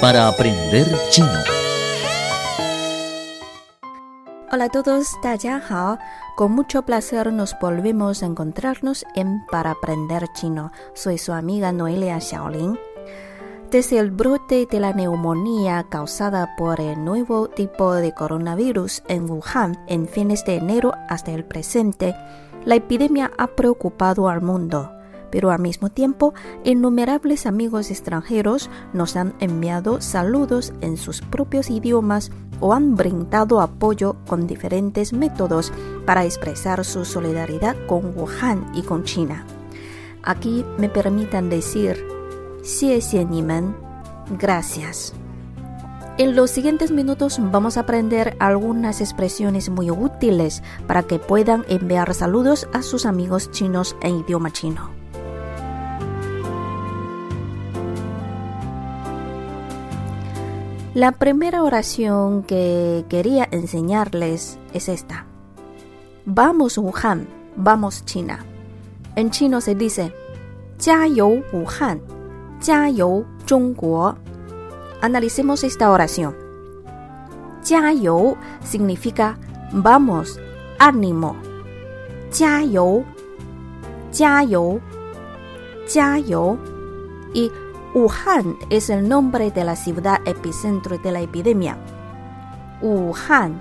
Para aprender chino. Hola a todos, Hao. Con mucho placer nos volvemos a encontrarnos en Para aprender chino. Soy su amiga Noelia Xiaolin. Desde el brote de la neumonía causada por el nuevo tipo de coronavirus en Wuhan en fines de enero hasta el presente, la epidemia ha preocupado al mundo pero al mismo tiempo innumerables amigos extranjeros nos han enviado saludos en sus propios idiomas o han brindado apoyo con diferentes métodos para expresar su solidaridad con Wuhan y con China. Aquí me permitan decir, Niman, gracias. En los siguientes minutos vamos a aprender algunas expresiones muy útiles para que puedan enviar saludos a sus amigos chinos en idioma chino. La primera oración que quería enseñarles es esta. Vamos Wuhan, vamos China. En chino se dice, Jia you Wuhan, Jia you Zhongguo. Analicemos esta oración. Jia significa vamos, ánimo. Jia you, Jia you, Jia. Y Wuhan es el nombre de la ciudad epicentro de la epidemia. Wuhan,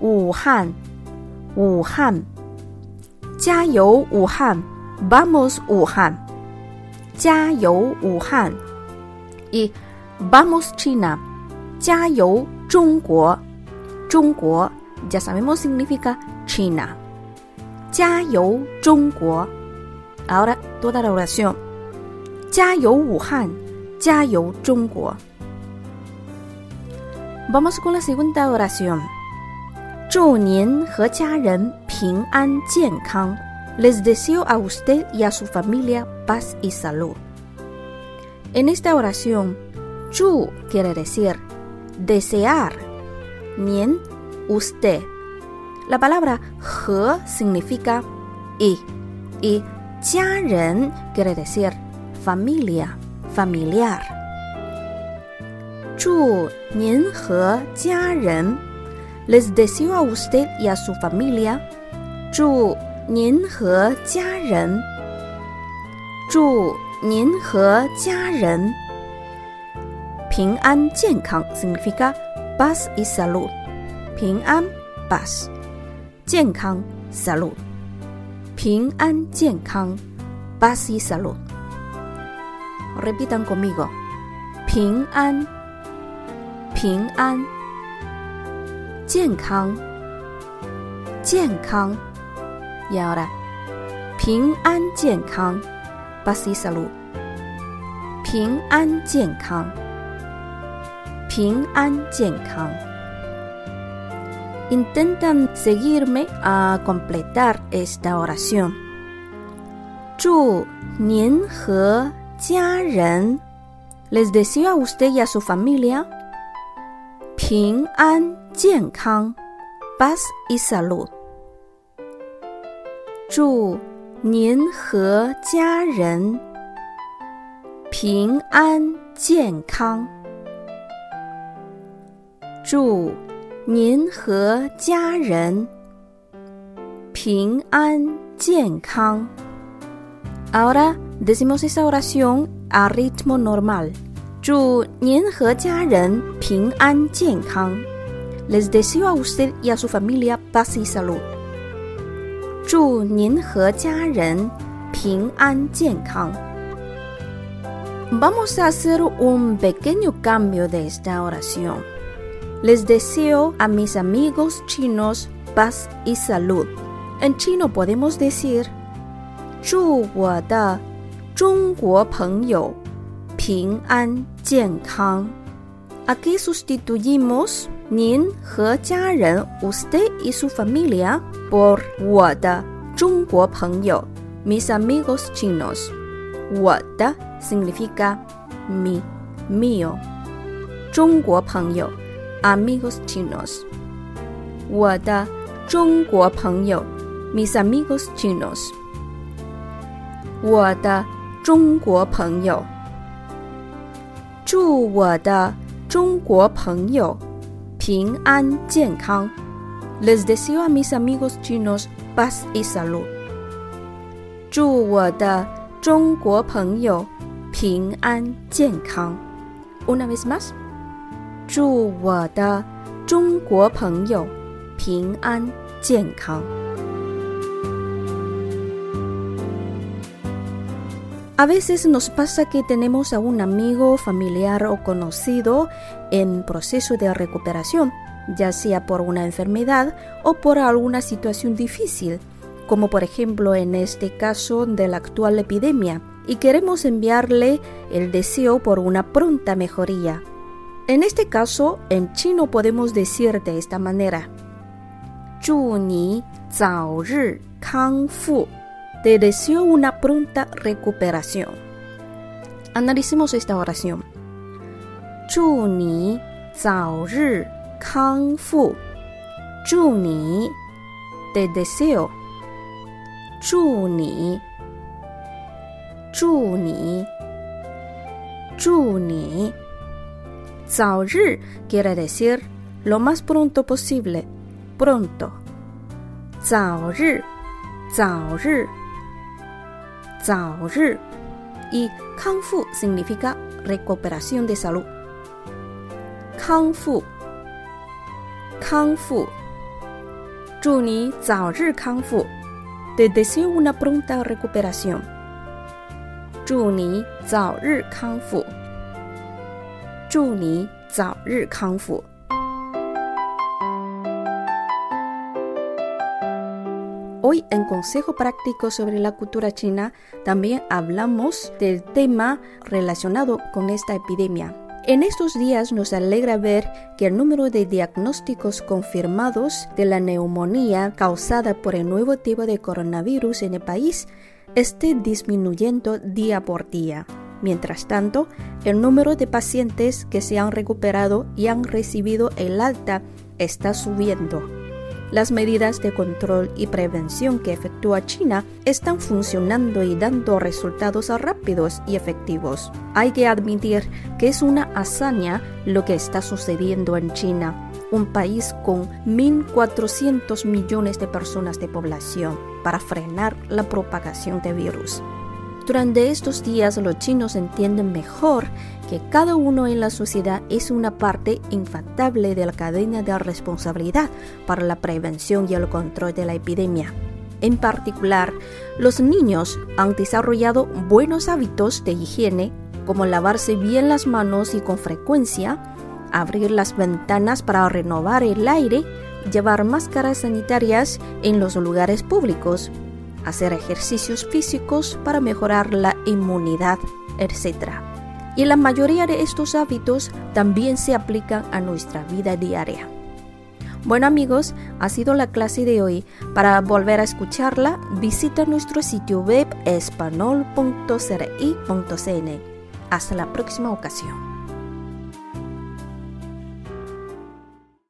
Wuhan, Wuhan. 加油武汉，vamos Wuhan. 加油武汉。Y vamos China. 加油中国，中国 ya sabemos significa China. 加油中国。Ahora toda la oración. 加油武汉，加油中国。Vamos con la segunda oración. 祝您和家人平安健康。Les deseo a usted y a su familia paz y salud. En esta oración, 祝 quiere decir desear. 您 usted. La palabra 和 significa y. Y 家人 quiere decir familia, familiar. 祝您和家人 Les deseo a usted y a su familia. 祝您和家人。祝您和家人平安健康 significa paz y salud. 平安，bas 健康 salud。平安健康 paz y salud。Repitan conmigo. 平安，平安，健康，健康。Y ahora, 平安健康，paz y salud。平安健康，平安健康。Intentan seguirme a completar esta oración. 祝您和 家人 Les deseo a usted y a su familia 平安健康 paz y salud 祝您和家人平安健康祝您和家人平安健康 Ahora decimos esa oración a ritmo normal. 祝您和家人平安健康。Les deseo a usted y a su familia paz y salud. 祝您和家人平安健康。Vamos a hacer un pequeño cambio de esta oración. Les deseo a mis amigos chinos paz y salud. En chino podemos decir 祝我的中国朋友平安健康。Aquí sustituimos 您和家人 usted y su familia por 我的中国朋友 mis amigos chinos。我的 significa mi mío 中国朋友 amigos chinos。我的中国朋友 mis amigos chinos。我的中国朋友祝我的中国朋友平安健康。Les deseo a mis amigos chinos paz y salud。祝我的中国朋友平安健康。Una vez más，祝我的中国朋友平安健康。A veces nos pasa que tenemos a un amigo, familiar o conocido en proceso de recuperación, ya sea por una enfermedad o por alguna situación difícil, como por ejemplo en este caso de la actual epidemia, y queremos enviarle el deseo por una pronta mejoría. En este caso, en chino podemos decir de esta manera: 祝你早日康复。 te deseo una pronta recuperación. Analicemos esta oración. 祝你早日康复。祝你 te deseo. 祝你祝你祝你早日 quiere decir lo más pronto posible. Pronto. 早日早日 y Kang Fu significa recuperación de salud. Kang Fu, Kang Fu. Kang Fu. Te deseo una pronta recuperación. Kang Fu. Kang Fu. En Consejo Práctico sobre la Cultura China también hablamos del tema relacionado con esta epidemia. En estos días nos alegra ver que el número de diagnósticos confirmados de la neumonía causada por el nuevo tipo de coronavirus en el país esté disminuyendo día por día. Mientras tanto, el número de pacientes que se han recuperado y han recibido el alta está subiendo. Las medidas de control y prevención que efectúa China están funcionando y dando resultados rápidos y efectivos. Hay que admitir que es una hazaña lo que está sucediendo en China, un país con 1.400 millones de personas de población, para frenar la propagación de virus. Durante estos días los chinos entienden mejor que cada uno en la sociedad es una parte infaltable de la cadena de responsabilidad para la prevención y el control de la epidemia. En particular, los niños han desarrollado buenos hábitos de higiene, como lavarse bien las manos y con frecuencia, abrir las ventanas para renovar el aire, llevar máscaras sanitarias en los lugares públicos, hacer ejercicios físicos para mejorar la inmunidad, etc. Y la mayoría de estos hábitos también se aplican a nuestra vida diaria. Bueno amigos, ha sido la clase de hoy. Para volver a escucharla, visita nuestro sitio web espanol.cri.cn. Hasta la próxima ocasión.